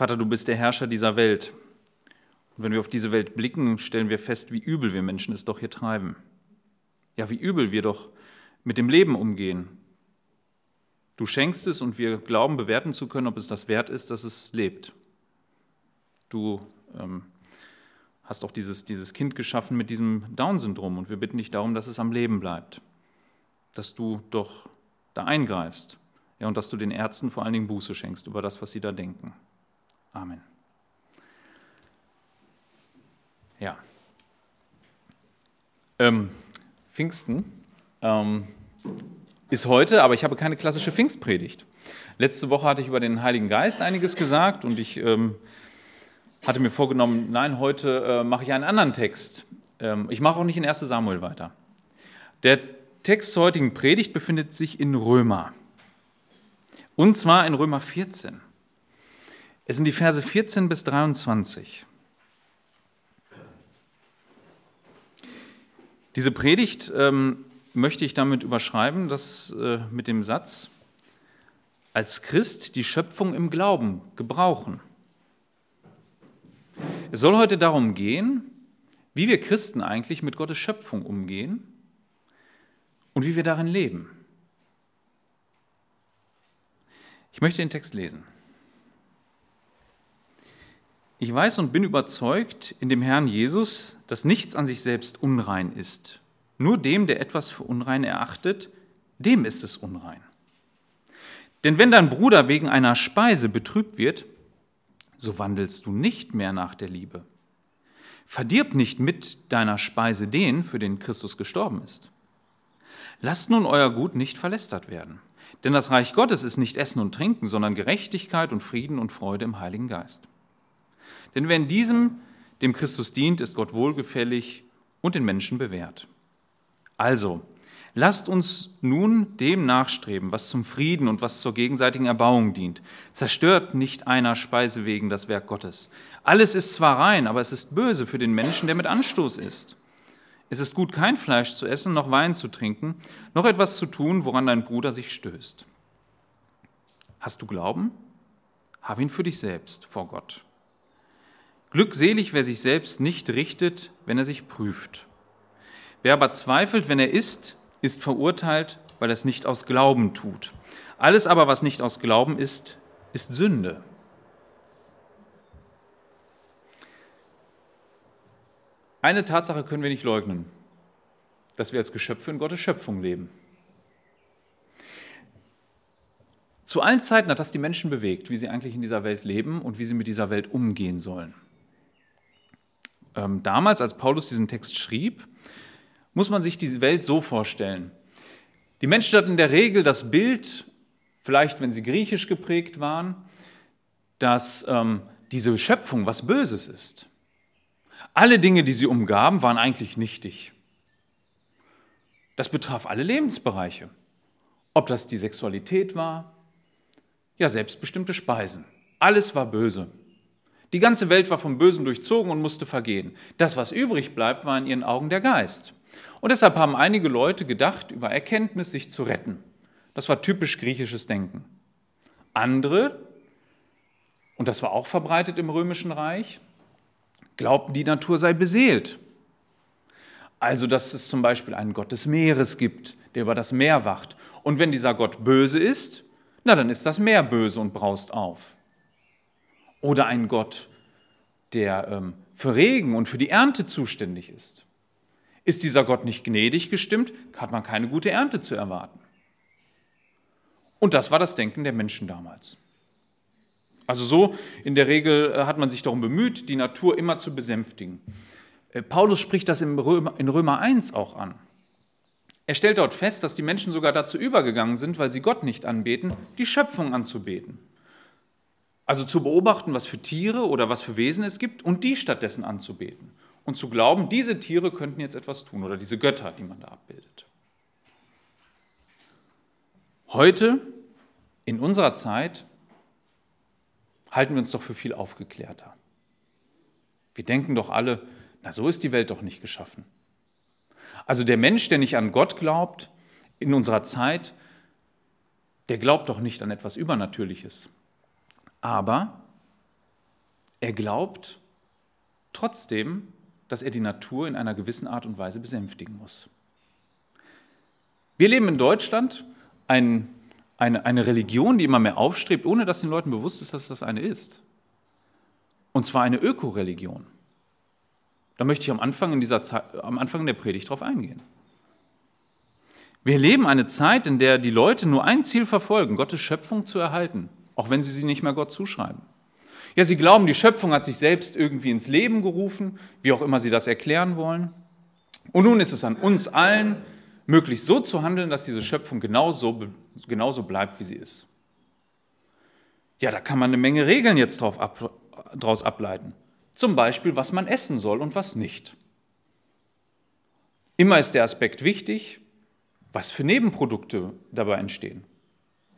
Vater, du bist der Herrscher dieser Welt. Und wenn wir auf diese Welt blicken, stellen wir fest, wie übel wir Menschen es doch hier treiben. Ja, wie übel wir doch mit dem Leben umgehen. Du schenkst es und wir glauben bewerten zu können, ob es das wert ist, dass es lebt. Du ähm, hast auch dieses, dieses Kind geschaffen mit diesem Down-Syndrom und wir bitten dich darum, dass es am Leben bleibt, dass du doch da eingreifst ja, und dass du den Ärzten vor allen Dingen Buße schenkst über das, was sie da denken. Amen. Ja. Ähm, Pfingsten ähm, ist heute, aber ich habe keine klassische Pfingstpredigt. Letzte Woche hatte ich über den Heiligen Geist einiges gesagt und ich ähm, hatte mir vorgenommen, nein, heute äh, mache ich einen anderen Text. Ähm, ich mache auch nicht in 1 Samuel weiter. Der Text zur heutigen Predigt befindet sich in Römer. Und zwar in Römer 14. Es sind die Verse 14 bis 23. Diese Predigt ähm, möchte ich damit überschreiben, dass äh, mit dem Satz, als Christ die Schöpfung im Glauben gebrauchen. Es soll heute darum gehen, wie wir Christen eigentlich mit Gottes Schöpfung umgehen und wie wir darin leben. Ich möchte den Text lesen. Ich weiß und bin überzeugt in dem Herrn Jesus, dass nichts an sich selbst unrein ist. Nur dem, der etwas für unrein erachtet, dem ist es unrein. Denn wenn dein Bruder wegen einer Speise betrübt wird, so wandelst du nicht mehr nach der Liebe. Verdirb nicht mit deiner Speise den, für den Christus gestorben ist. Lasst nun euer Gut nicht verlästert werden. Denn das Reich Gottes ist nicht Essen und Trinken, sondern Gerechtigkeit und Frieden und Freude im Heiligen Geist. Denn wer in diesem dem Christus dient, ist Gott wohlgefällig und den Menschen bewährt. Also, lasst uns nun dem nachstreben, was zum Frieden und was zur gegenseitigen Erbauung dient. Zerstört nicht einer Speise wegen das Werk Gottes. Alles ist zwar rein, aber es ist böse für den Menschen, der mit Anstoß ist. Es ist gut, kein Fleisch zu essen, noch Wein zu trinken, noch etwas zu tun, woran dein Bruder sich stößt. Hast du Glauben? Hab ihn für dich selbst vor Gott. Glückselig, wer sich selbst nicht richtet, wenn er sich prüft. Wer aber zweifelt, wenn er isst, ist verurteilt, weil er es nicht aus Glauben tut. Alles aber, was nicht aus Glauben ist, ist Sünde. Eine Tatsache können wir nicht leugnen, dass wir als Geschöpfe in Gottes Schöpfung leben. Zu allen Zeiten hat das die Menschen bewegt, wie sie eigentlich in dieser Welt leben und wie sie mit dieser Welt umgehen sollen ähm, damals, als Paulus diesen Text schrieb, muss man sich die Welt so vorstellen. Die Menschen hatten in der Regel das Bild, vielleicht wenn sie griechisch geprägt waren, dass ähm, diese Schöpfung was Böses ist. Alle Dinge, die sie umgaben, waren eigentlich nichtig. Das betraf alle Lebensbereiche. Ob das die Sexualität war, ja, selbstbestimmte Speisen. Alles war böse. Die ganze Welt war vom Bösen durchzogen und musste vergehen. Das, was übrig bleibt, war in ihren Augen der Geist. Und deshalb haben einige Leute gedacht, über Erkenntnis sich zu retten. Das war typisch griechisches Denken. Andere, und das war auch verbreitet im römischen Reich, glaubten, die Natur sei beseelt. Also, dass es zum Beispiel einen Gott des Meeres gibt, der über das Meer wacht. Und wenn dieser Gott böse ist, na dann ist das Meer böse und braust auf. Oder ein Gott, der ähm, für Regen und für die Ernte zuständig ist. Ist dieser Gott nicht gnädig gestimmt, hat man keine gute Ernte zu erwarten. Und das war das Denken der Menschen damals. Also so in der Regel äh, hat man sich darum bemüht, die Natur immer zu besänftigen. Äh, Paulus spricht das in Römer, in Römer 1 auch an. Er stellt dort fest, dass die Menschen sogar dazu übergegangen sind, weil sie Gott nicht anbeten, die Schöpfung anzubeten. Also zu beobachten, was für Tiere oder was für Wesen es gibt und die stattdessen anzubeten. Und zu glauben, diese Tiere könnten jetzt etwas tun oder diese Götter, die man da abbildet. Heute, in unserer Zeit, halten wir uns doch für viel aufgeklärter. Wir denken doch alle, na so ist die Welt doch nicht geschaffen. Also der Mensch, der nicht an Gott glaubt, in unserer Zeit, der glaubt doch nicht an etwas Übernatürliches. Aber Er glaubt trotzdem, dass er die Natur in einer gewissen Art und Weise besänftigen muss. Wir leben in Deutschland ein, eine, eine Religion, die immer mehr aufstrebt, ohne dass den Leuten bewusst ist, dass das eine ist. Und zwar eine Ökoreligion. Da möchte ich am Anfang, in dieser Zeit, am Anfang der Predigt darauf eingehen. Wir leben eine Zeit, in der die Leute nur ein Ziel verfolgen, Gottes Schöpfung zu erhalten, auch wenn sie sie nicht mehr Gott zuschreiben. Ja, sie glauben, die Schöpfung hat sich selbst irgendwie ins Leben gerufen, wie auch immer sie das erklären wollen. Und nun ist es an uns allen, möglichst so zu handeln, dass diese Schöpfung genauso, genauso bleibt, wie sie ist. Ja, da kann man eine Menge Regeln jetzt drauf ab, daraus ableiten. Zum Beispiel, was man essen soll und was nicht. Immer ist der Aspekt wichtig, was für Nebenprodukte dabei entstehen.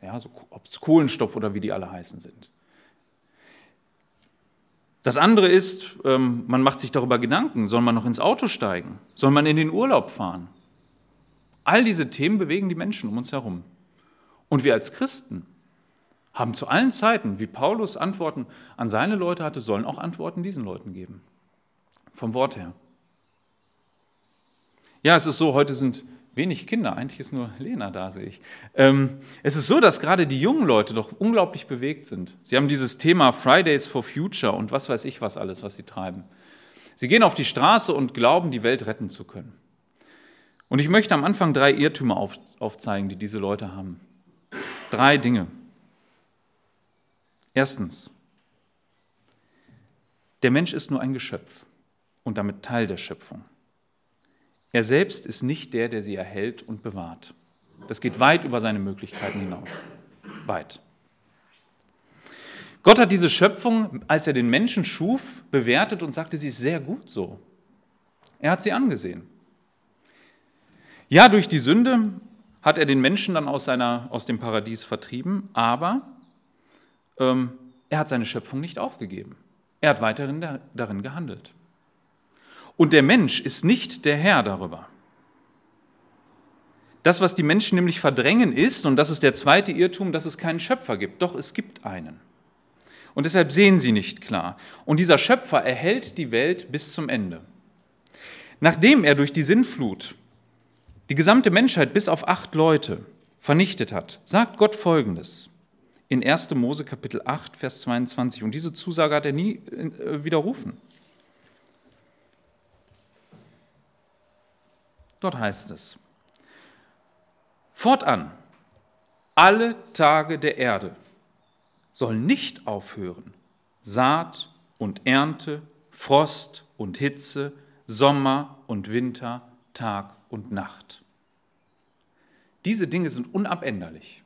Ja, so, ob es Kohlenstoff oder wie die alle heißen sind. Das andere ist, ähm, man macht sich darüber Gedanken, soll man noch ins Auto steigen? Soll man in den Urlaub fahren? All diese Themen bewegen die Menschen um uns herum. Und wir als Christen haben zu allen Zeiten, wie Paulus Antworten an seine Leute hatte, sollen auch Antworten diesen Leuten geben. Vom Wort her. Ja, es ist so, heute sind wenig Kinder, eigentlich ist nur Lena da, sehe ich. Ähm, es ist so, dass gerade die jungen Leute doch unglaublich bewegt sind. Sie haben dieses Thema Fridays for Future und was weiß ich was alles, was sie treiben. Sie gehen auf die Straße und glauben, die Welt retten zu können. Und ich möchte am Anfang drei Irrtümer aufzeigen, die diese Leute haben. Drei Dinge. Erstens, der Mensch ist nur ein Geschöpf und damit Teil der Schöpfung. Er selbst ist nicht der, der sie erhält und bewahrt. Das geht weit über seine Möglichkeiten hinaus. Weit. Gott hat diese Schöpfung, als er den Menschen schuf, bewertet und sagte, sie ist sehr gut so. Er hat sie angesehen. Ja, durch die Sünde hat er den Menschen dann aus, seiner, aus dem Paradies vertrieben, aber ähm, er hat seine Schöpfung nicht aufgegeben. Er hat weiterhin da, darin gehandelt. Und der Mensch ist nicht der Herr darüber. Das, was die Menschen nämlich verdrängen, ist, und das ist der zweite Irrtum, dass es keinen Schöpfer gibt. Doch es gibt einen. Und deshalb sehen sie nicht klar. Und dieser Schöpfer erhält die Welt bis zum Ende. Nachdem er durch die Sinnflut die gesamte Menschheit bis auf acht Leute vernichtet hat, sagt Gott Folgendes in 1. Mose Kapitel 8, Vers 22. Und diese Zusage hat er nie äh, widerrufen. Dort heißt es, fortan, alle Tage der Erde sollen nicht aufhören, Saat und Ernte, Frost und Hitze, Sommer und Winter, Tag und Nacht. Diese Dinge sind unabänderlich.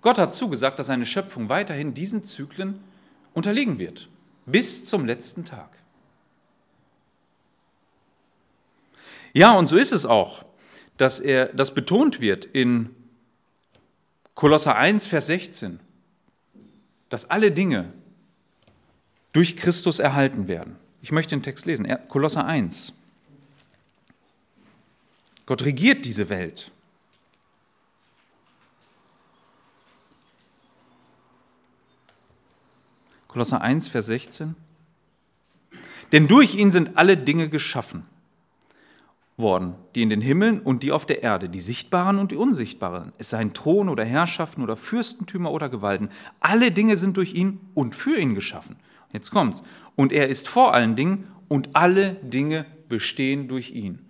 Gott hat zugesagt, dass seine Schöpfung weiterhin diesen Zyklen unterliegen wird, bis zum letzten Tag. Ja, und so ist es auch, dass er, das betont wird in Kolosser 1, Vers 16, dass alle Dinge durch Christus erhalten werden. Ich möchte den Text lesen, Kolosser 1. Gott regiert diese Welt. Kolosser 1, Vers 16. Denn durch ihn sind alle Dinge geschaffen worden, die in den Himmeln und die auf der Erde, die sichtbaren und die unsichtbaren, es seien Thron oder Herrschaften oder Fürstentümer oder Gewalten, alle Dinge sind durch ihn und für ihn geschaffen. Jetzt kommt's. Und er ist vor allen Dingen und alle Dinge bestehen durch ihn.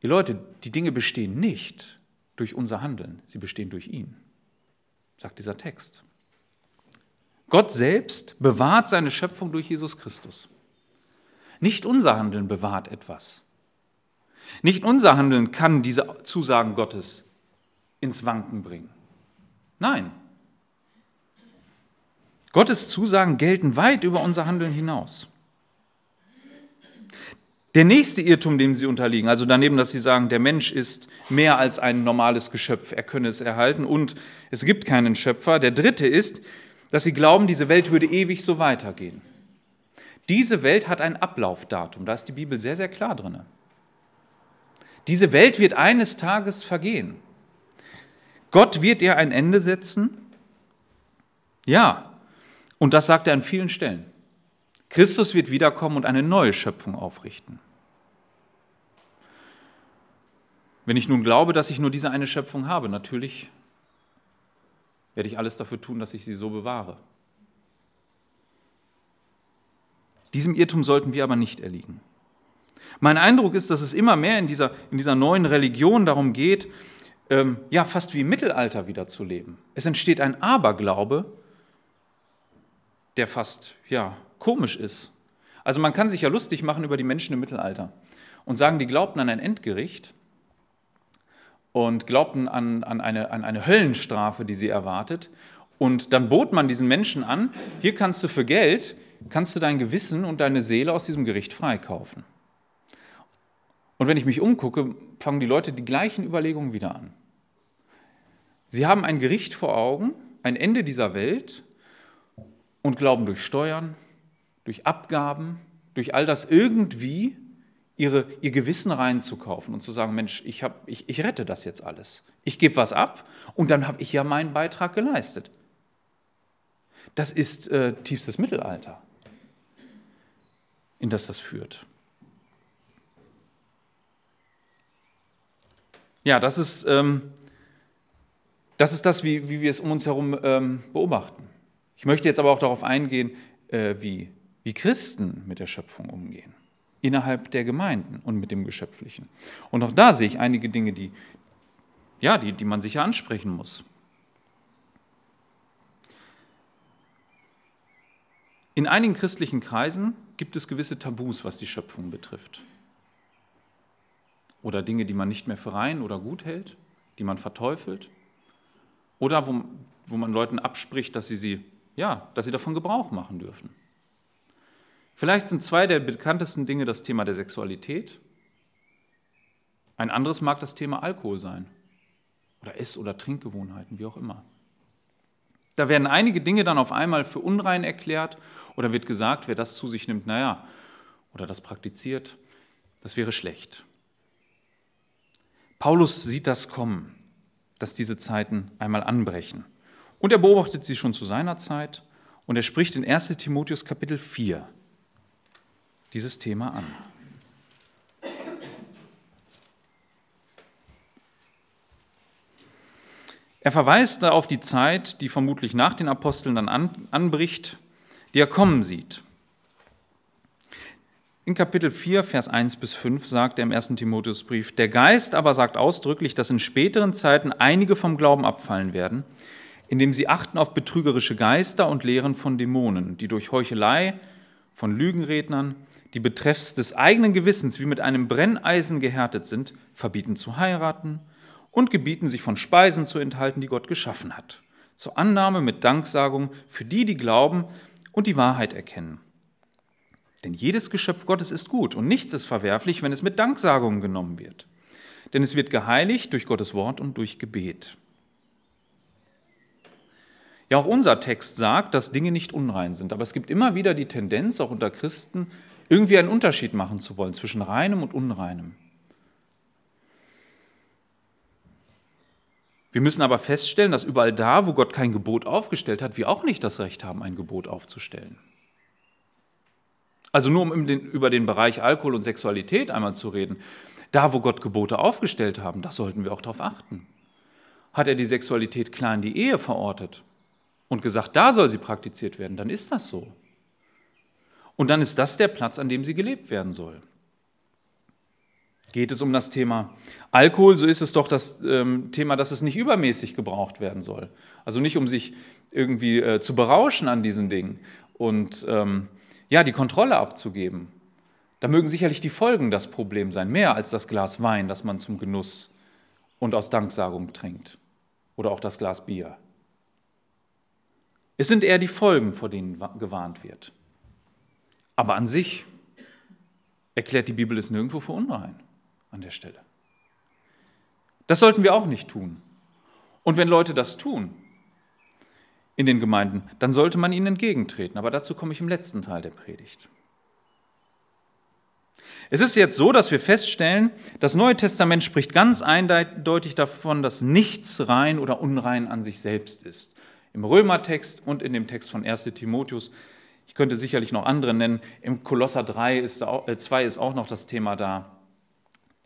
Ihr Leute, die Dinge bestehen nicht durch unser Handeln, sie bestehen durch ihn, sagt dieser Text. Gott selbst bewahrt seine Schöpfung durch Jesus Christus. Nicht unser Handeln bewahrt etwas. Nicht unser Handeln kann diese Zusagen Gottes ins Wanken bringen. Nein. Gottes Zusagen gelten weit über unser Handeln hinaus. Der nächste Irrtum, dem sie unterliegen, also daneben, dass sie sagen, der Mensch ist mehr als ein normales Geschöpf, er könne es erhalten und es gibt keinen Schöpfer. Der dritte ist, dass sie glauben, diese Welt würde ewig so weitergehen. Diese Welt hat ein Ablaufdatum, da ist die Bibel sehr, sehr klar drin. Diese Welt wird eines Tages vergehen. Gott wird ihr ein Ende setzen. Ja, Und das sagt er an vielen Stellen. Christus wird wiederkommen und eine neue Schöpfung aufrichten. Wenn ich nun glaube, dass ich nur diese eine Schöpfung habe, natürlich werde ich alles dafür tun, dass ich sie so bewahre. Diesem Irrtum sollten wir aber nicht erliegen. Mein Eindruck ist, dass es immer mehr in dieser, in dieser neuen Religion darum geht, ähm, ja, fast wie im Mittelalter wieder zu leben. Es entsteht ein Aberglaube, der fast, ja, komisch ist. Also man kann sich ja lustig machen über die Menschen im Mittelalter und sagen, die glaubten an ein Endgericht und glaubten an, an, eine, an eine Höllenstrafe, die sie erwartet. Und dann bot man diesen Menschen an, hier kannst du für Geld, kannst du dein Gewissen und deine Seele aus diesem Gericht freikaufen. Und wenn ich mich umgucke, fangen die Leute die gleichen Überlegungen wieder an. Sie haben ein Gericht vor Augen, ein Ende dieser Welt und glauben durch Steuern, durch Abgaben, durch all das irgendwie ihre, ihr Gewissen reinzukaufen und zu sagen, Mensch, ich, hab, ich, ich rette das jetzt alles. Ich gebe was ab und dann habe ich ja meinen Beitrag geleistet. Das ist äh, tiefstes Mittelalter, in das das führt. Ja, das ist, ähm, das, ist das, wie, wie wir es um uns herum ähm, beobachten. Ich möchte jetzt aber auch darauf eingehen, äh, wie, wie Christen mit der Schöpfung umgehen innerhalb der Gemeinden und mit dem Geschöpflichen. Und auch da sehe ich einige Dinge, die, ja, die, die man sicher ansprechen muss. In einigen christlichen Kreisen gibt es gewisse Tabus, was die Schöpfung betrifft. Oder Dinge, die man nicht mehr für rein oder gut hält, die man verteufelt. Oder wo, wo man Leuten abspricht, dass sie, sie, ja, dass sie davon Gebrauch machen dürfen. Vielleicht sind zwei der bekanntesten Dinge das Thema der Sexualität. Ein anderes mag das Thema Alkohol sein oder Ess- oder Trinkgewohnheiten, wie auch immer. Da werden einige Dinge dann auf einmal für unrein erklärt oder wird gesagt, wer das zu sich nimmt, naja, oder das praktiziert, das wäre schlecht. Paulus sieht das kommen, dass diese Zeiten einmal anbrechen. Und er beobachtet sie schon zu seiner Zeit und er spricht in 1 Timotheus Kapitel 4 dieses Thema an. Er verweist da auf die Zeit, die vermutlich nach den Aposteln dann an, anbricht, die er kommen sieht. In Kapitel 4, Vers 1 bis 5 sagt er im ersten Timotheusbrief, der Geist aber sagt ausdrücklich, dass in späteren Zeiten einige vom Glauben abfallen werden, indem sie achten auf betrügerische Geister und Lehren von Dämonen, die durch Heuchelei von Lügenrednern die betreffs des eigenen Gewissens wie mit einem Brenneisen gehärtet sind, verbieten zu heiraten und gebieten sich von Speisen zu enthalten, die Gott geschaffen hat, zur Annahme mit Danksagung für die, die glauben und die Wahrheit erkennen. Denn jedes Geschöpf Gottes ist gut und nichts ist verwerflich, wenn es mit Danksagung genommen wird. Denn es wird geheiligt durch Gottes Wort und durch Gebet. Ja, auch unser Text sagt, dass Dinge nicht unrein sind, aber es gibt immer wieder die Tendenz, auch unter Christen, irgendwie einen Unterschied machen zu wollen zwischen reinem und unreinem. Wir müssen aber feststellen, dass überall da, wo Gott kein Gebot aufgestellt hat, wir auch nicht das Recht haben, ein Gebot aufzustellen. Also nur um über den Bereich Alkohol und Sexualität einmal zu reden, da, wo Gott Gebote aufgestellt haben, da sollten wir auch darauf achten. Hat er die Sexualität klar in die Ehe verortet und gesagt, da soll sie praktiziert werden, dann ist das so. Und dann ist das der Platz, an dem sie gelebt werden soll. Geht es um das Thema Alkohol, so ist es doch das ähm, Thema, dass es nicht übermäßig gebraucht werden soll. Also nicht, um sich irgendwie äh, zu berauschen an diesen Dingen und ähm, ja, die Kontrolle abzugeben. Da mögen sicherlich die Folgen das Problem sein, mehr als das Glas Wein, das man zum Genuss und aus Danksagung trinkt. Oder auch das Glas Bier. Es sind eher die Folgen, vor denen gewarnt wird. Aber an sich erklärt die Bibel es nirgendwo für unrein an der Stelle. Das sollten wir auch nicht tun. Und wenn Leute das tun in den Gemeinden, dann sollte man ihnen entgegentreten. Aber dazu komme ich im letzten Teil der Predigt. Es ist jetzt so, dass wir feststellen, das Neue Testament spricht ganz eindeutig davon, dass nichts rein oder unrein an sich selbst ist. Im Römertext und in dem Text von 1 Timotheus. Ich könnte sicherlich noch andere nennen. Im Kolosser 3 ist, äh, 2 ist auch noch das Thema da.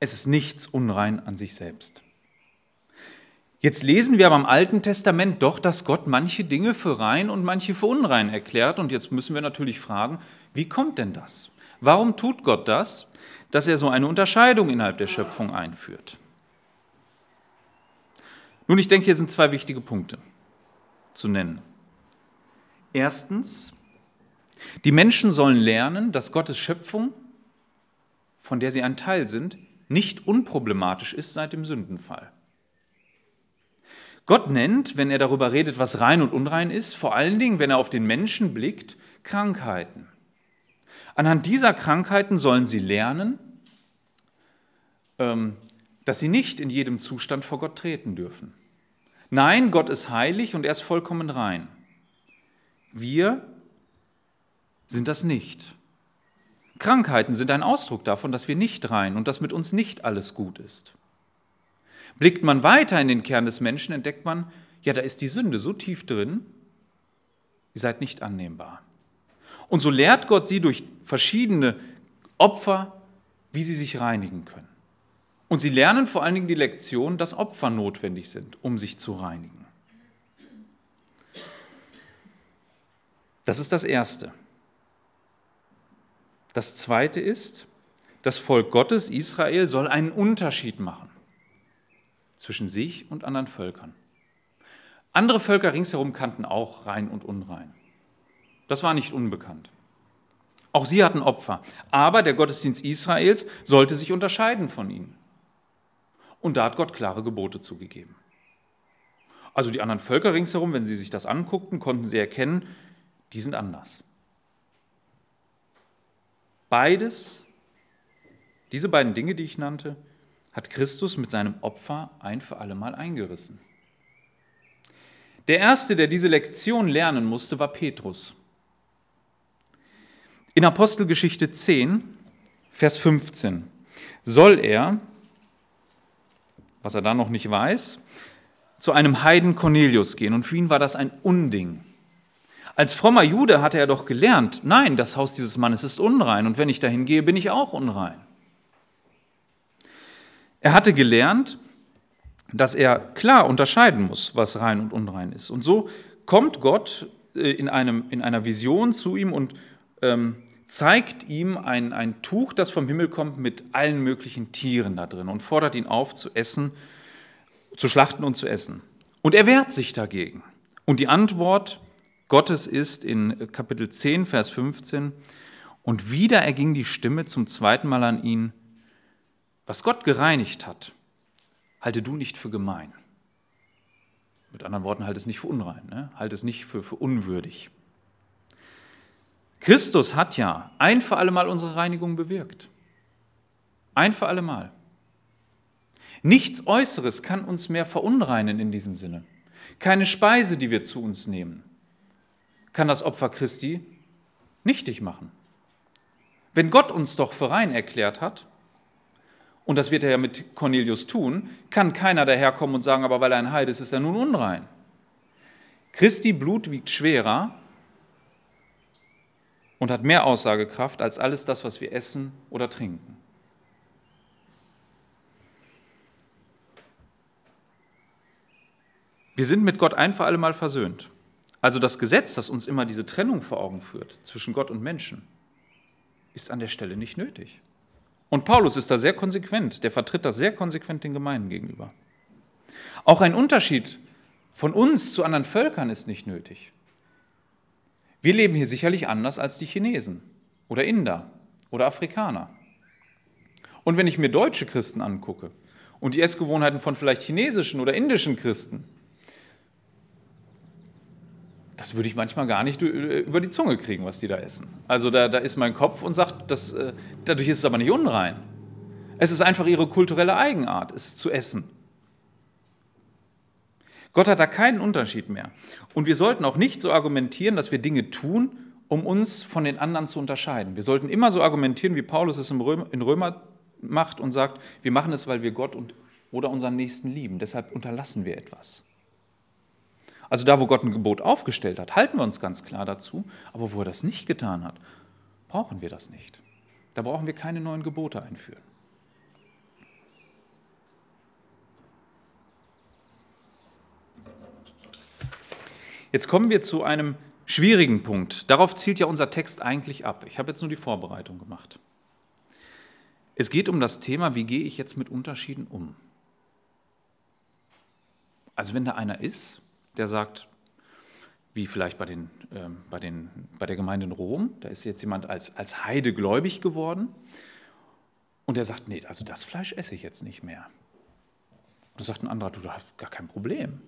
Es ist nichts unrein an sich selbst. Jetzt lesen wir aber im Alten Testament doch, dass Gott manche Dinge für rein und manche für unrein erklärt. Und jetzt müssen wir natürlich fragen, wie kommt denn das? Warum tut Gott das, dass er so eine Unterscheidung innerhalb der Schöpfung einführt? Nun, ich denke, hier sind zwei wichtige Punkte zu nennen. Erstens, die Menschen sollen lernen, dass Gottes Schöpfung, von der sie ein Teil sind, nicht unproblematisch ist seit dem Sündenfall. Gott nennt, wenn er darüber redet, was rein und unrein ist, vor allen Dingen, wenn er auf den Menschen blickt, Krankheiten. Anhand dieser Krankheiten sollen sie lernen, ähm, dass sie nicht in jedem Zustand vor Gott treten dürfen. Nein, Gott ist heilig und er ist vollkommen rein. Wir sind das nicht. Krankheiten sind ein Ausdruck davon, dass wir nicht rein und dass mit uns nicht alles gut ist. Blickt man weiter in den Kern des Menschen, entdeckt man, ja, da ist die Sünde so tief drin, ihr seid nicht annehmbar. Und so lehrt Gott sie durch verschiedene Opfer, wie sie sich reinigen können. Und sie lernen vor allen Dingen die Lektion, dass Opfer notwendig sind, um sich zu reinigen. Das ist das Erste. Das Zweite ist, das Volk Gottes, Israel, soll einen Unterschied machen zwischen sich und anderen Völkern. Andere Völker ringsherum kannten auch rein und unrein. Das war nicht unbekannt. Auch sie hatten Opfer. Aber der Gottesdienst Israels sollte sich unterscheiden von ihnen. Und da hat Gott klare Gebote zugegeben. Also die anderen Völker ringsherum, wenn sie sich das anguckten, konnten sie erkennen, die sind anders. Beides, diese beiden Dinge, die ich nannte, hat Christus mit seinem Opfer ein für allemal eingerissen. Der erste, der diese Lektion lernen musste, war Petrus. In Apostelgeschichte 10, Vers 15, soll er, was er da noch nicht weiß, zu einem Heiden Cornelius gehen. Und für ihn war das ein Unding. Als frommer Jude hatte er doch gelernt, nein, das Haus dieses Mannes ist unrein und wenn ich dahin gehe, bin ich auch unrein. Er hatte gelernt, dass er klar unterscheiden muss, was rein und unrein ist. Und so kommt Gott äh, in, einem, in einer Vision zu ihm und ähm, zeigt ihm ein, ein Tuch, das vom Himmel kommt, mit allen möglichen Tieren da drin und fordert ihn auf, zu essen, zu schlachten und zu essen. Und er wehrt sich dagegen. Und die Antwort Gottes ist in Kapitel 10, Vers 15, und wieder erging die Stimme zum zweiten Mal an ihn, was Gott gereinigt hat, halte du nicht für gemein. Mit anderen Worten, halte es nicht für unrein, ne? halte es nicht für, für unwürdig. Christus hat ja ein für alle Mal unsere Reinigung bewirkt. Ein für alle Mal. Nichts Äußeres kann uns mehr verunreinen in diesem Sinne. Keine Speise, die wir zu uns nehmen, kann das Opfer Christi nichtig machen. Wenn Gott uns doch für rein erklärt hat, und das wird er ja mit Cornelius tun, kann keiner daherkommen und sagen, aber weil er ein Heide ist, ist er nun unrein. Christi Blut wiegt schwerer und hat mehr Aussagekraft als alles das, was wir essen oder trinken. Wir sind mit Gott ein für alle Mal versöhnt. Also das Gesetz, das uns immer diese Trennung vor Augen führt zwischen Gott und Menschen, ist an der Stelle nicht nötig. Und Paulus ist da sehr konsequent, der vertritt das sehr konsequent den Gemeinden gegenüber. Auch ein Unterschied von uns zu anderen Völkern ist nicht nötig. Wir leben hier sicherlich anders als die Chinesen oder Inder oder Afrikaner. Und wenn ich mir deutsche Christen angucke und die Essgewohnheiten von vielleicht chinesischen oder indischen Christen, das würde ich manchmal gar nicht über die Zunge kriegen, was die da essen. Also da, da ist mein Kopf und sagt, das, äh, dadurch ist es aber nicht unrein. Es ist einfach ihre kulturelle Eigenart, es zu essen. Gott hat da keinen Unterschied mehr. Und wir sollten auch nicht so argumentieren, dass wir Dinge tun, um uns von den anderen zu unterscheiden. Wir sollten immer so argumentieren, wie Paulus es in Römer macht und sagt, wir machen es, weil wir Gott und, oder unseren Nächsten lieben. Deshalb unterlassen wir etwas. Also da, wo Gott ein Gebot aufgestellt hat, halten wir uns ganz klar dazu. Aber wo er das nicht getan hat, brauchen wir das nicht. Da brauchen wir keine neuen Gebote einführen. Jetzt kommen wir zu einem schwierigen Punkt. Darauf zielt ja unser Text eigentlich ab. Ich habe jetzt nur die Vorbereitung gemacht. Es geht um das Thema, wie gehe ich jetzt mit Unterschieden um? Also wenn da einer ist, der sagt, wie vielleicht bei, den, äh, bei, den, bei der Gemeinde in Rom, da ist jetzt jemand als, als Heide gläubig geworden und der sagt, nee, also das Fleisch esse ich jetzt nicht mehr. Da sagt ein anderer, du, da hast gar kein Problem.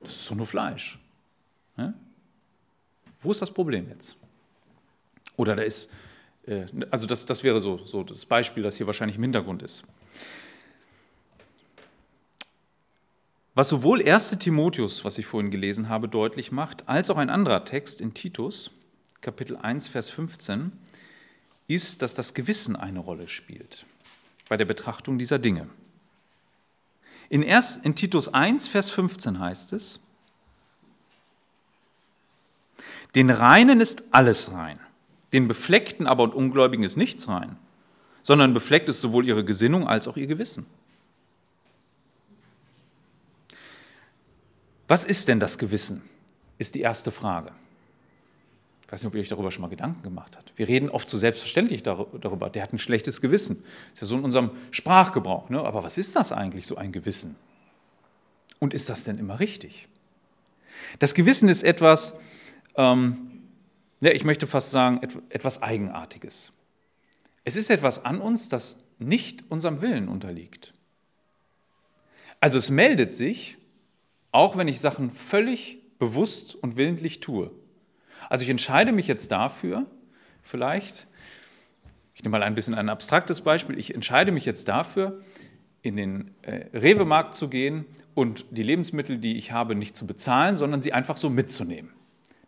Das ist doch nur Fleisch. Ne? Wo ist das Problem jetzt? Oder da ist, äh, also das, das wäre so, so das Beispiel, das hier wahrscheinlich im Hintergrund ist. Was sowohl 1. Timotheus, was ich vorhin gelesen habe, deutlich macht, als auch ein anderer Text in Titus, Kapitel 1, Vers 15, ist, dass das Gewissen eine Rolle spielt bei der Betrachtung dieser Dinge. In, erst, in Titus 1, Vers 15 heißt es, den Reinen ist alles rein, den Befleckten aber und Ungläubigen ist nichts rein, sondern befleckt ist sowohl ihre Gesinnung als auch ihr Gewissen. Was ist denn das Gewissen? Ist die erste Frage. Ich weiß nicht, ob ihr euch darüber schon mal Gedanken gemacht habt. Wir reden oft so selbstverständlich darüber. Der hat ein schlechtes Gewissen. Ist ja so in unserem Sprachgebrauch. Ne? Aber was ist das eigentlich, so ein Gewissen? Und ist das denn immer richtig? Das Gewissen ist etwas, ähm, ja, ich möchte fast sagen, etwas Eigenartiges. Es ist etwas an uns, das nicht unserem Willen unterliegt. Also es meldet sich, auch wenn ich Sachen völlig bewusst und willentlich tue. Also ich entscheide mich jetzt dafür, vielleicht, ich nehme mal ein bisschen ein abstraktes Beispiel, ich entscheide mich jetzt dafür, in den äh, Rewe-Markt zu gehen und die Lebensmittel, die ich habe, nicht zu bezahlen, sondern sie einfach so mitzunehmen.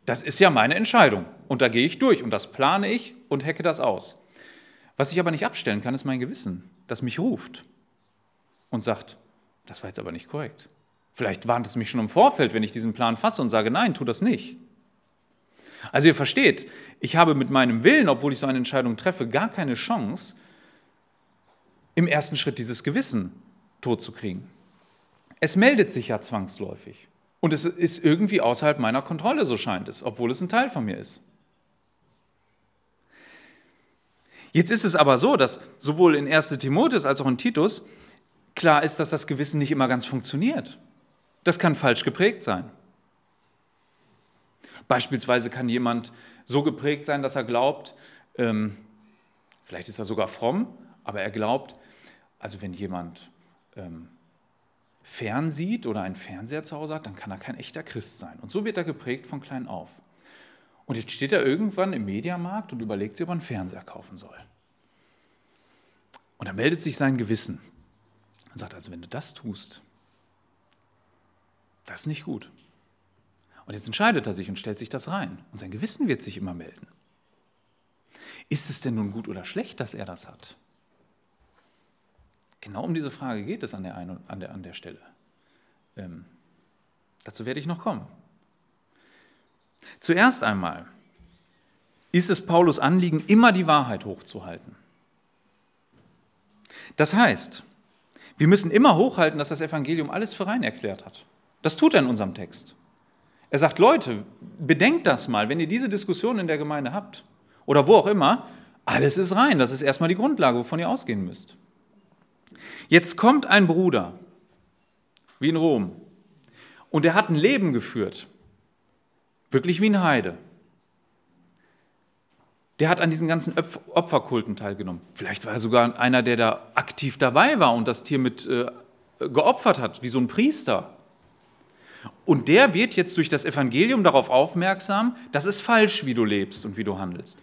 Das ist ja meine Entscheidung und da gehe ich durch und das plane ich und hecke das aus. Was ich aber nicht abstellen kann, ist mein Gewissen, das mich ruft und sagt, das war jetzt aber nicht korrekt. Vielleicht warnt es mich schon im Vorfeld, wenn ich diesen Plan fasse und sage, nein, tu das nicht. Also ihr versteht, ich habe mit meinem Willen, obwohl ich so eine Entscheidung treffe, gar keine Chance, im ersten Schritt dieses Gewissen totzukriegen. Es meldet sich ja zwangsläufig. Und es ist irgendwie außerhalb meiner Kontrolle, so scheint es, obwohl es ein Teil von mir ist. Jetzt ist es aber so, dass sowohl in 1 Timotheus als auch in Titus klar ist, dass das Gewissen nicht immer ganz funktioniert. Das kann falsch geprägt sein. Beispielsweise kann jemand so geprägt sein, dass er glaubt, ähm, vielleicht ist er sogar fromm, aber er glaubt, also wenn jemand ähm, fernsieht oder einen Fernseher zu Hause hat, dann kann er kein echter Christ sein. Und so wird er geprägt von klein auf. Und jetzt steht er irgendwann im Mediamarkt und überlegt sich, ob er einen Fernseher kaufen soll. Und da meldet sich sein Gewissen und sagt, also wenn du das tust, das ist nicht gut. Und jetzt entscheidet er sich und stellt sich das rein. Und sein Gewissen wird sich immer melden. Ist es denn nun gut oder schlecht, dass er das hat? Genau um diese Frage geht es an der, einen, an der, an der Stelle. Ähm, dazu werde ich noch kommen. Zuerst einmal ist es Paulus Anliegen, immer die Wahrheit hochzuhalten. Das heißt, wir müssen immer hochhalten, dass das Evangelium alles für rein erklärt hat. Das tut er in unserem Text. Er sagt, Leute, bedenkt das mal, wenn ihr diese Diskussion in der Gemeinde habt oder wo auch immer, alles ist rein. Das ist erstmal die Grundlage, wovon ihr ausgehen müsst. Jetzt kommt ein Bruder, wie in Rom, und er hat ein Leben geführt, wirklich wie ein Heide. Der hat an diesen ganzen Opferkulten teilgenommen. Vielleicht war er sogar einer, der da aktiv dabei war und das Tier mit äh, geopfert hat, wie so ein Priester. Und der wird jetzt durch das Evangelium darauf aufmerksam, das ist falsch, wie du lebst und wie du handelst.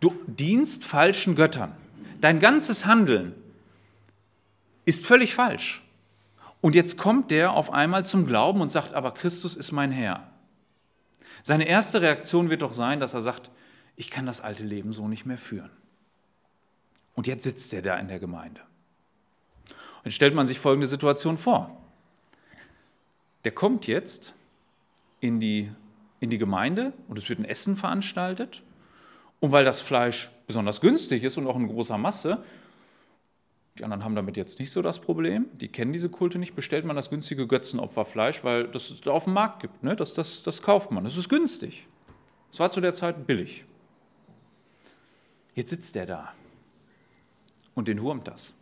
Du dienst falschen Göttern. Dein ganzes Handeln ist völlig falsch. Und jetzt kommt der auf einmal zum Glauben und sagt, aber Christus ist mein Herr. Seine erste Reaktion wird doch sein, dass er sagt, ich kann das alte Leben so nicht mehr führen. Und jetzt sitzt er da in der Gemeinde. Und stellt man sich folgende Situation vor. Der kommt jetzt in die, in die Gemeinde und es wird ein Essen veranstaltet. Und weil das Fleisch besonders günstig ist und auch in großer Masse, die anderen haben damit jetzt nicht so das Problem, die kennen diese Kulte nicht, bestellt man das günstige Götzenopferfleisch, weil das es auf dem Markt gibt. Ne? Das, das, das kauft man, das ist günstig. Es war zu der Zeit billig. Jetzt sitzt der da und den wurmt das.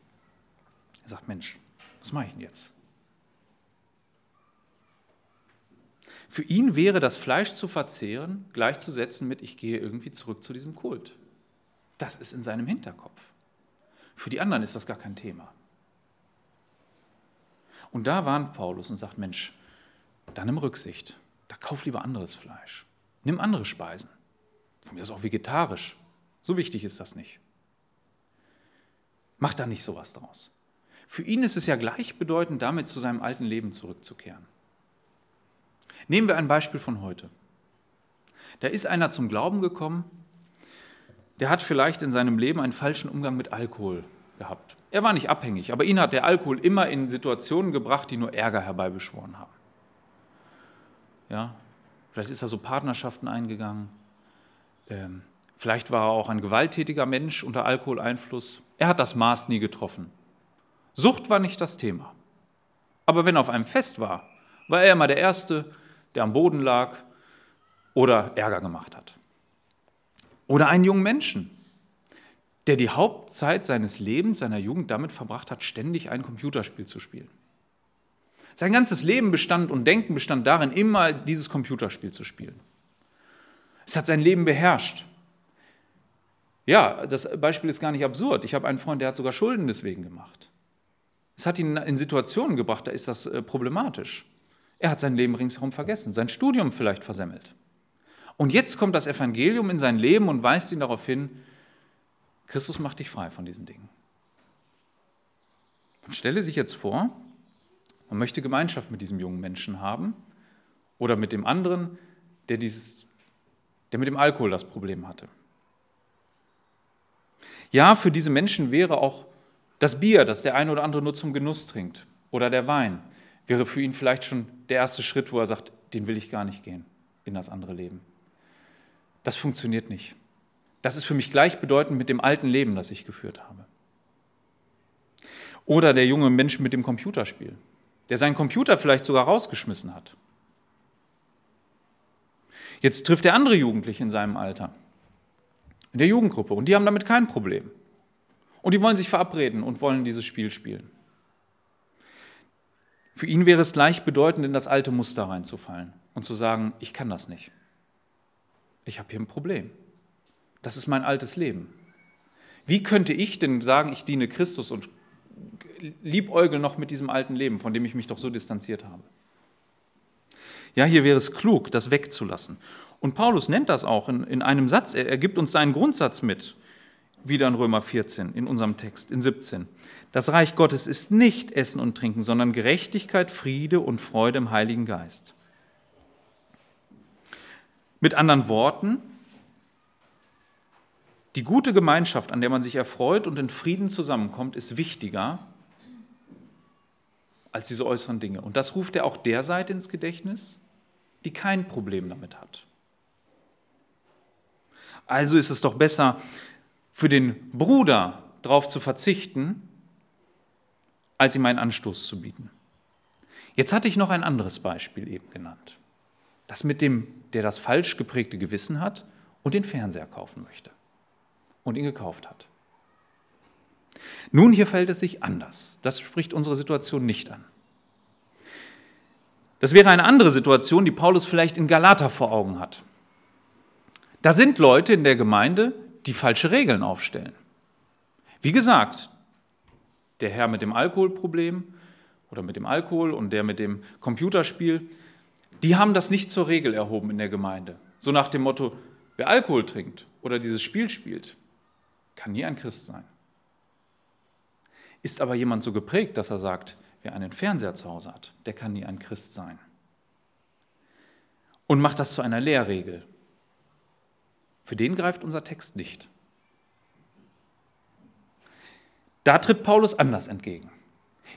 Er sagt, Mensch, was mache ich denn jetzt? Für ihn wäre das Fleisch zu verzehren gleichzusetzen mit, ich gehe irgendwie zurück zu diesem Kult. Das ist in seinem Hinterkopf. Für die anderen ist das gar kein Thema. Und da warnt Paulus und sagt, Mensch, dann nimm Rücksicht, da kauf lieber anderes Fleisch. Nimm andere Speisen. Von mir aus auch vegetarisch. So wichtig ist das nicht. Mach da nicht sowas draus. Für ihn ist es ja gleichbedeutend, damit zu seinem alten Leben zurückzukehren. Nehmen wir ein Beispiel von heute. Da ist einer zum Glauben gekommen, der hat vielleicht in seinem Leben einen falschen Umgang mit Alkohol gehabt. Er war nicht abhängig, aber ihn hat der Alkohol immer in Situationen gebracht, die nur Ärger herbeibeschworen haben. Ja, vielleicht ist er so Partnerschaften eingegangen. Ähm, vielleicht war er auch ein gewalttätiger Mensch unter Alkoholeinfluss. Er hat das Maß nie getroffen. Sucht war nicht das Thema. Aber wenn er auf einem Fest war, war er immer der Erste, der am Boden lag oder Ärger gemacht hat. Oder einen jungen Menschen, der die Hauptzeit seines Lebens, seiner Jugend damit verbracht hat, ständig ein Computerspiel zu spielen. Sein ganzes Leben bestand und Denken bestand darin, immer dieses Computerspiel zu spielen. Es hat sein Leben beherrscht. Ja, das Beispiel ist gar nicht absurd. Ich habe einen Freund, der hat sogar Schulden deswegen gemacht. Es hat ihn in Situationen gebracht, da ist das äh, problematisch. Er hat sein Leben ringsherum vergessen, sein Studium vielleicht versemmelt. Und jetzt kommt das Evangelium in sein Leben und weist ihn darauf hin, Christus macht dich frei von diesen Dingen. Und stelle sich jetzt vor, man möchte Gemeinschaft mit diesem jungen Menschen haben oder mit dem anderen, der, dieses, der mit dem Alkohol das Problem hatte. Ja, für diese Menschen wäre auch das Bier, das der eine oder andere nur zum Genuss trinkt, oder der Wein, wäre für ihn vielleicht schon der erste Schritt, wo er sagt, den will ich gar nicht gehen in das andere Leben. Das funktioniert nicht. Das ist für mich gleichbedeutend mit dem alten Leben, das ich geführt habe. Oder der junge Mensch mit dem Computerspiel, der seinen Computer vielleicht sogar rausgeschmissen hat. Jetzt trifft er andere Jugendliche in seinem Alter, in der Jugendgruppe, und die haben damit kein Problem. Und die wollen sich verabreden und wollen dieses Spiel spielen. Für ihn wäre es gleichbedeutend, in das alte Muster reinzufallen und zu sagen, ich kann das nicht. Ich habe hier ein Problem. Das ist mein altes Leben. Wie könnte ich denn sagen, ich diene Christus und liebäugel noch mit diesem alten Leben, von dem ich mich doch so distanziert habe? Ja, hier wäre es klug, das wegzulassen. Und Paulus nennt das auch in, in einem Satz. Er, er gibt uns seinen Grundsatz mit, wieder in Römer 14, in unserem Text, in 17. Das Reich Gottes ist nicht Essen und Trinken, sondern Gerechtigkeit, Friede und Freude im Heiligen Geist. Mit anderen Worten, die gute Gemeinschaft, an der man sich erfreut und in Frieden zusammenkommt, ist wichtiger als diese äußeren Dinge. Und das ruft er auch der Seite ins Gedächtnis, die kein Problem damit hat. Also ist es doch besser, für den Bruder darauf zu verzichten, als ihm einen Anstoß zu bieten. Jetzt hatte ich noch ein anderes Beispiel eben genannt. Das mit dem, der das falsch geprägte Gewissen hat und den Fernseher kaufen möchte und ihn gekauft hat. Nun, hier fällt es sich anders. Das spricht unsere Situation nicht an. Das wäre eine andere Situation, die Paulus vielleicht in Galater vor Augen hat. Da sind Leute in der Gemeinde, die falsche Regeln aufstellen. Wie gesagt, der Herr mit dem Alkoholproblem oder mit dem Alkohol und der mit dem Computerspiel, die haben das nicht zur Regel erhoben in der Gemeinde. So nach dem Motto, wer Alkohol trinkt oder dieses Spiel spielt, kann nie ein Christ sein. Ist aber jemand so geprägt, dass er sagt, wer einen Fernseher zu Hause hat, der kann nie ein Christ sein. Und macht das zu einer Lehrregel. Für den greift unser Text nicht. Da tritt Paulus anders entgegen.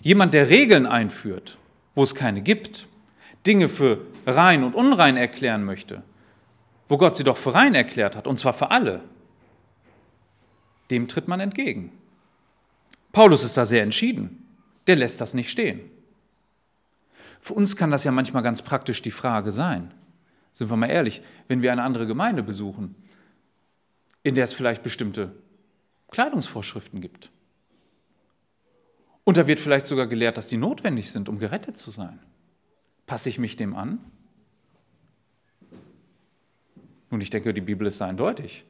Jemand, der Regeln einführt, wo es keine gibt, Dinge für rein und unrein erklären möchte, wo Gott sie doch für rein erklärt hat, und zwar für alle, dem tritt man entgegen. Paulus ist da sehr entschieden. Der lässt das nicht stehen. Für uns kann das ja manchmal ganz praktisch die Frage sein. Sind wir mal ehrlich, wenn wir eine andere Gemeinde besuchen, in der es vielleicht bestimmte Kleidungsvorschriften gibt. Und da wird vielleicht sogar gelehrt, dass die notwendig sind, um gerettet zu sein. Passe ich mich dem an? Nun, ich denke, die Bibel ist eindeutig.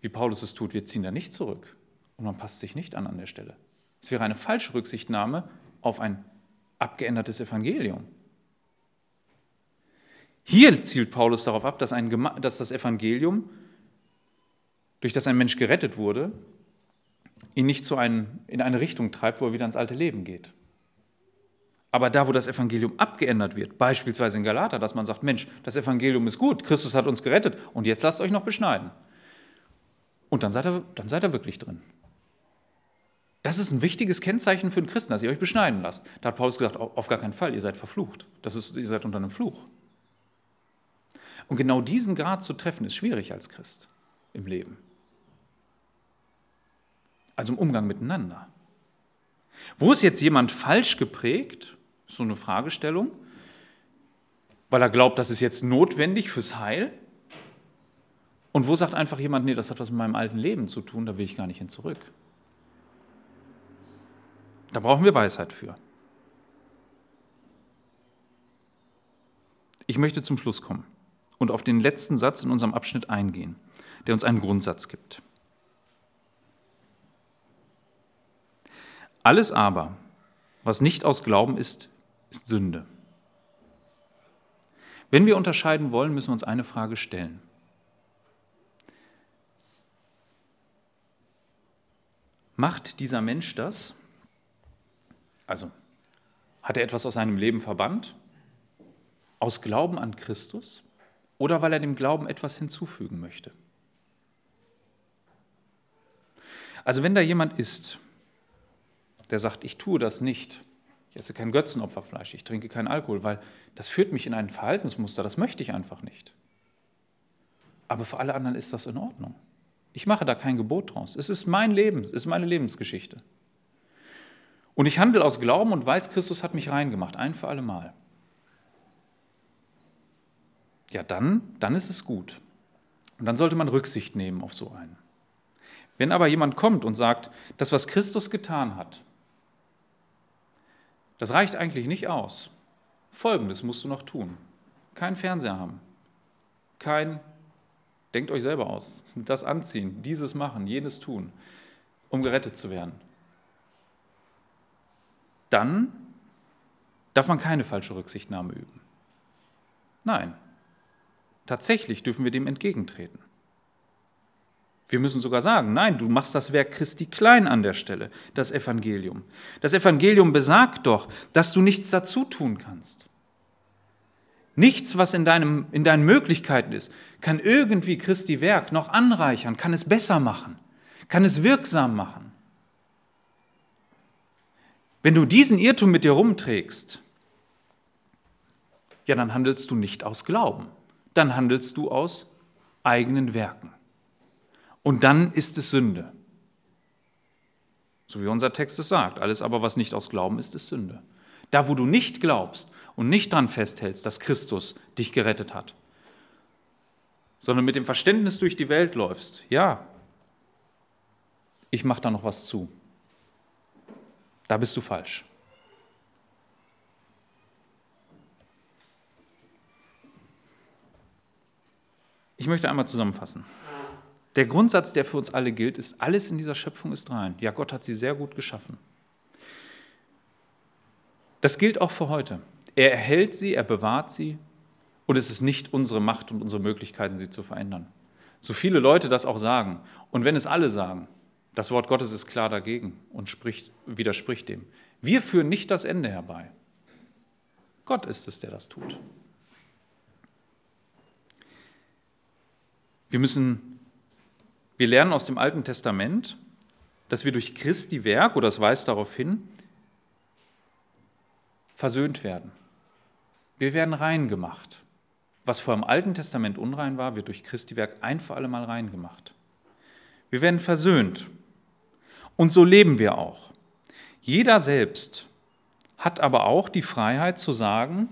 Wie Paulus es tut, wir ziehen da nicht zurück. Und man passt sich nicht an an der Stelle. Es wäre eine falsche Rücksichtnahme auf ein abgeändertes Evangelium. Hier zielt Paulus darauf ab, dass, ein, dass das Evangelium, durch das ein Mensch gerettet wurde, ihn nicht zu einem, in eine Richtung treibt, wo er wieder ins alte Leben geht. Aber da, wo das Evangelium abgeändert wird, beispielsweise in Galater, dass man sagt, Mensch, das Evangelium ist gut, Christus hat uns gerettet und jetzt lasst euch noch beschneiden. Und dann seid ihr, dann seid ihr wirklich drin. Das ist ein wichtiges Kennzeichen für einen Christen, dass ihr euch beschneiden lasst. Da hat Paulus gesagt, auf gar keinen Fall, ihr seid verflucht. Das ist, ihr seid unter einem Fluch. Und genau diesen Grad zu treffen, ist schwierig als Christ im Leben. Also im Umgang miteinander. Wo ist jetzt jemand falsch geprägt? So eine Fragestellung. Weil er glaubt, das ist jetzt notwendig fürs Heil. Und wo sagt einfach jemand, nee, das hat was mit meinem alten Leben zu tun, da will ich gar nicht hin zurück. Da brauchen wir Weisheit für. Ich möchte zum Schluss kommen und auf den letzten Satz in unserem Abschnitt eingehen, der uns einen Grundsatz gibt. Alles aber, was nicht aus Glauben ist, ist Sünde. Wenn wir unterscheiden wollen, müssen wir uns eine Frage stellen. Macht dieser Mensch das? Also, hat er etwas aus seinem Leben verbannt? Aus Glauben an Christus? Oder weil er dem Glauben etwas hinzufügen möchte? Also, wenn da jemand ist, der sagt, ich tue das nicht, ich esse kein Götzenopferfleisch, ich trinke keinen Alkohol, weil das führt mich in ein Verhaltensmuster, das möchte ich einfach nicht. Aber für alle anderen ist das in Ordnung. Ich mache da kein Gebot draus. Es ist mein Leben, es ist meine Lebensgeschichte. Und ich handle aus Glauben und weiß, Christus hat mich reingemacht, ein für alle Mal. Ja, dann, dann ist es gut. Und dann sollte man Rücksicht nehmen auf so einen. Wenn aber jemand kommt und sagt, das, was Christus getan hat, das reicht eigentlich nicht aus. Folgendes musst du noch tun. Kein Fernseher haben. Kein, denkt euch selber aus, das anziehen, dieses machen, jenes tun, um gerettet zu werden. Dann darf man keine falsche Rücksichtnahme üben. Nein, tatsächlich dürfen wir dem entgegentreten. Wir müssen sogar sagen, nein, du machst das Werk Christi klein an der Stelle, das Evangelium. Das Evangelium besagt doch, dass du nichts dazu tun kannst. Nichts, was in, deinem, in deinen Möglichkeiten ist, kann irgendwie Christi Werk noch anreichern, kann es besser machen, kann es wirksam machen. Wenn du diesen Irrtum mit dir rumträgst, ja, dann handelst du nicht aus Glauben, dann handelst du aus eigenen Werken. Und dann ist es Sünde. So wie unser Text es sagt. Alles aber, was nicht aus Glauben ist, ist Sünde. Da, wo du nicht glaubst und nicht dran festhältst, dass Christus dich gerettet hat, sondern mit dem Verständnis durch die Welt läufst, ja, ich mache da noch was zu. Da bist du falsch. Ich möchte einmal zusammenfassen. Der Grundsatz, der für uns alle gilt, ist, alles in dieser Schöpfung ist rein. Ja, Gott hat sie sehr gut geschaffen. Das gilt auch für heute. Er erhält sie, er bewahrt sie und es ist nicht unsere Macht und unsere Möglichkeiten, sie zu verändern. So viele Leute das auch sagen und wenn es alle sagen, das Wort Gottes ist klar dagegen und spricht, widerspricht dem. Wir führen nicht das Ende herbei. Gott ist es, der das tut. Wir müssen wir lernen aus dem Alten Testament, dass wir durch Christi Werk, oder es weist darauf hin, versöhnt werden. Wir werden rein gemacht. Was vor im Alten Testament unrein war, wird durch Christi Werk ein für alle Mal rein gemacht. Wir werden versöhnt. Und so leben wir auch. Jeder selbst hat aber auch die Freiheit zu sagen,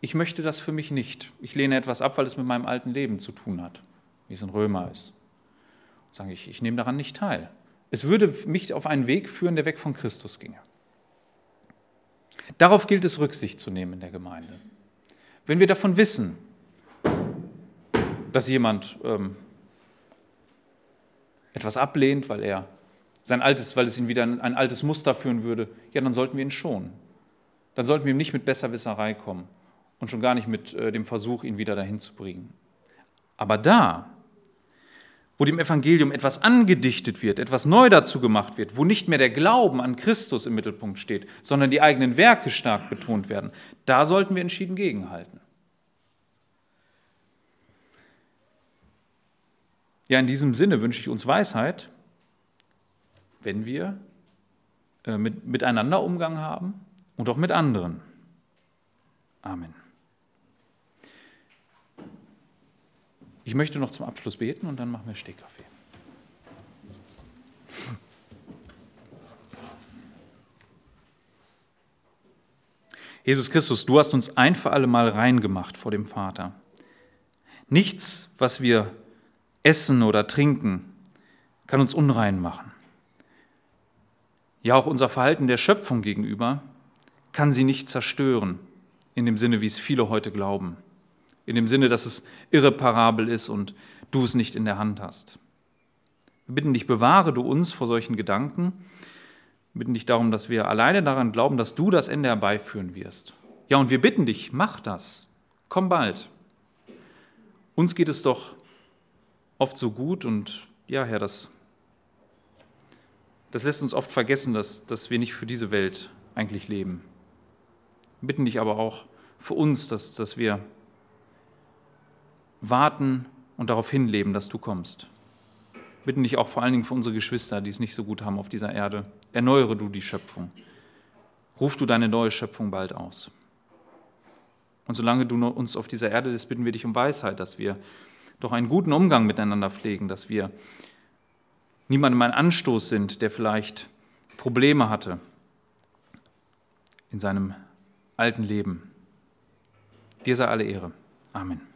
ich möchte das für mich nicht. Ich lehne etwas ab, weil es mit meinem alten Leben zu tun hat, wie es in Römer ist. Sage ich, ich nehme daran nicht teil. Es würde mich auf einen Weg führen, der weg von Christus ginge. Darauf gilt es Rücksicht zu nehmen in der Gemeinde. Wenn wir davon wissen, dass jemand ähm, etwas ablehnt, weil er sein altes, weil es ihn wieder in ein altes Muster führen würde, ja, dann sollten wir ihn schonen. Dann sollten wir ihm nicht mit Besserwisserei kommen und schon gar nicht mit äh, dem Versuch, ihn wieder dahin zu bringen. Aber da, wo dem Evangelium etwas angedichtet wird, etwas neu dazu gemacht wird, wo nicht mehr der Glauben an Christus im Mittelpunkt steht, sondern die eigenen Werke stark betont werden, da sollten wir entschieden gegenhalten. Ja, in diesem Sinne wünsche ich uns Weisheit, wenn wir äh, mit, miteinander Umgang haben und auch mit anderen. Amen. Ich möchte noch zum Abschluss beten und dann machen wir Stehkaffee. Jesus Christus, du hast uns ein für alle Mal rein gemacht vor dem Vater. Nichts, was wir essen oder trinken, kann uns unrein machen. Ja, auch unser Verhalten der Schöpfung gegenüber kann sie nicht zerstören, in dem Sinne, wie es viele heute glauben in dem Sinne, dass es irreparabel ist und du es nicht in der Hand hast. Wir bitten dich, bewahre du uns vor solchen Gedanken. Wir bitten dich darum, dass wir alleine daran glauben, dass du das Ende herbeiführen wirst. Ja, und wir bitten dich, mach das. Komm bald. Uns geht es doch oft so gut und ja, Herr, das, das lässt uns oft vergessen, dass, dass wir nicht für diese Welt eigentlich leben. Wir bitten dich aber auch für uns, dass, dass wir warten und darauf hinleben, dass du kommst. Bitten dich auch vor allen Dingen für unsere Geschwister, die es nicht so gut haben auf dieser Erde. Erneuere du die Schöpfung. Ruf du deine neue Schöpfung bald aus. Und solange du uns auf dieser Erde bist, bitten wir dich um Weisheit, dass wir doch einen guten Umgang miteinander pflegen, dass wir niemandem ein Anstoß sind, der vielleicht Probleme hatte in seinem alten Leben. Dir sei alle Ehre. Amen.